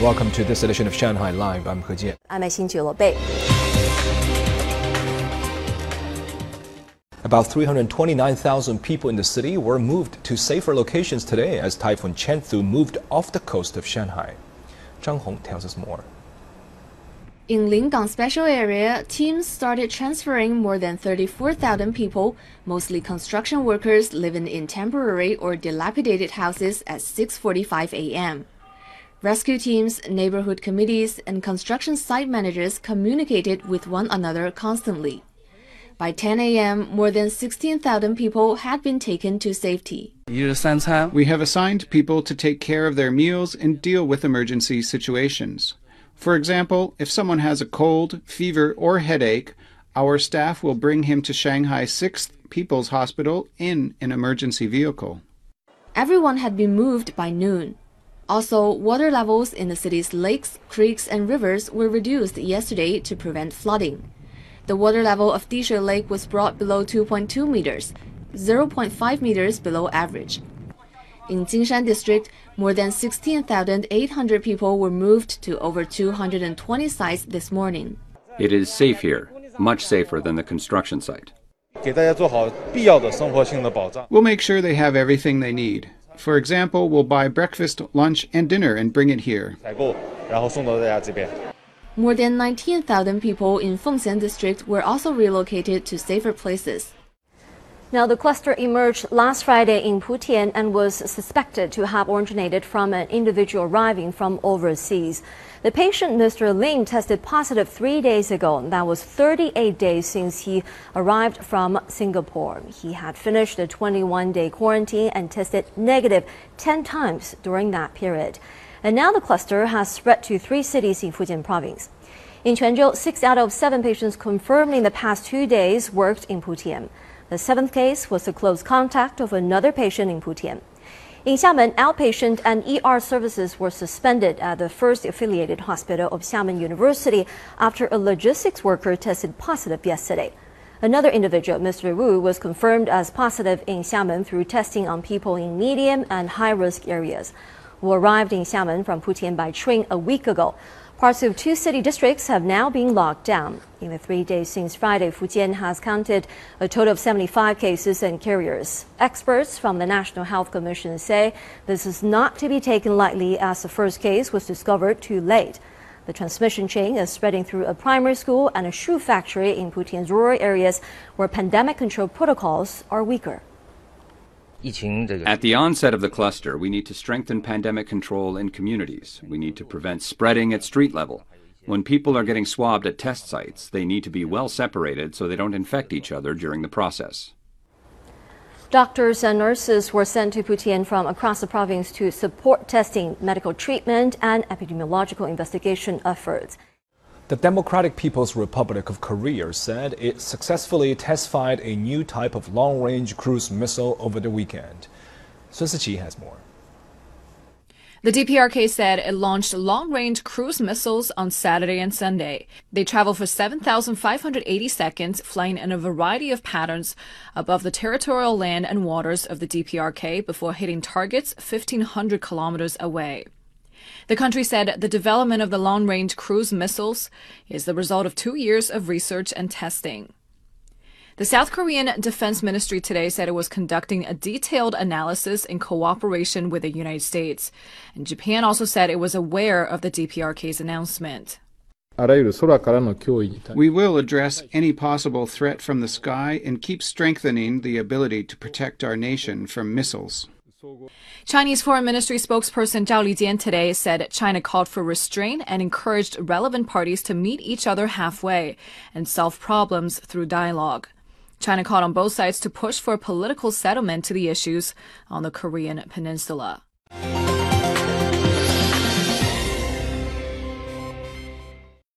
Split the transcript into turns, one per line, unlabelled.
Welcome to this edition of Shanghai Live. I'm He Jian.
I'm Xin Bei.
About 329,000 people in the city were moved to safer locations today as Typhoon Chanthu moved off the coast of Shanghai. Zhang Hong tells us more.
In Lingang Special Area, teams started transferring more than 34,000 people, mostly construction workers living in temporary or dilapidated houses at 6:45 a.m. Rescue teams, neighborhood committees, and construction site managers communicated with one another constantly. By 10 a.m., more than 16,000 people had been taken to safety.
We have assigned people to take care of their meals and deal with emergency situations. For example, if someone has a cold, fever, or headache, our staff will bring him to Shanghai 6th People's Hospital in an emergency vehicle.
Everyone had been moved by noon. Also, water levels in the city's lakes, creeks, and rivers were reduced yesterday to prevent flooding. The water level of Dishui Lake was brought below 2.2 meters, 0.5 meters below average. In Jinshan District, more than 16,800 people were moved to over 220 sites this morning.
It is safe here, much safer than the construction site.
We'll make sure they have everything they need. For example, we'll buy breakfast, lunch, and dinner and bring it here.
More than 19,000 people in Fengxian district were also relocated to safer places.
Now, the cluster emerged last Friday in Putian and was suspected to have originated from an individual arriving from overseas. The patient, Mr. Lin, tested positive three days ago. That was 38 days since he arrived from Singapore. He had finished a 21 day quarantine and tested negative 10 times during that period. And now the cluster has spread to three cities in Fujian province. In Quanzhou, six out of seven patients confirmed in the past two days worked in Putian. The seventh case was a close contact of another patient in Putian. In Xiamen, outpatient and ER services were suspended at the first affiliated hospital of Xiamen University after a logistics worker tested positive yesterday. Another individual, Mr. Wu, was confirmed as positive in Xiamen through testing on people in medium and high risk areas who arrived in Xiamen from Putian by train a week ago. Parts of two city districts have now been locked down. In the three days since Friday, Fujian has counted a total of 75 cases and carriers. Experts from the National Health Commission say this is not to be taken lightly as the first case was discovered too late. The transmission chain is spreading through a primary school and a shoe factory in Putian's rural areas where pandemic control protocols are weaker.
At the onset of the cluster, we need to strengthen pandemic control in communities. We need to prevent spreading at street level. When people are getting swabbed at test sites, they need to be well separated so they don't infect each other during the process.
Doctors and nurses were sent to Putian from across the province to support testing, medical treatment, and epidemiological investigation efforts.
The Democratic People's Republic of Korea said it successfully test-fired a new type of long-range cruise missile over the weekend. Sun Siqi has more.
The DPRK said it launched long-range cruise missiles on Saturday and Sunday. They travel for 7,580 seconds, flying in a variety of patterns above the territorial land and waters of the DPRK before hitting targets 1,500 kilometers away. The country said the development of the long range cruise missiles is the result of two years of research and testing. The South Korean Defense Ministry today said it was conducting a detailed analysis in cooperation with the United States. And Japan also said it was aware of the DPRK's announcement.
We will address any possible threat from the sky and keep strengthening the ability to protect our nation from missiles.
Chinese Foreign Ministry spokesperson Zhao Lijian today said China called for restraint and encouraged relevant parties to meet each other halfway and solve problems through dialogue. China called on both sides to push for a political settlement to the issues on the Korean peninsula.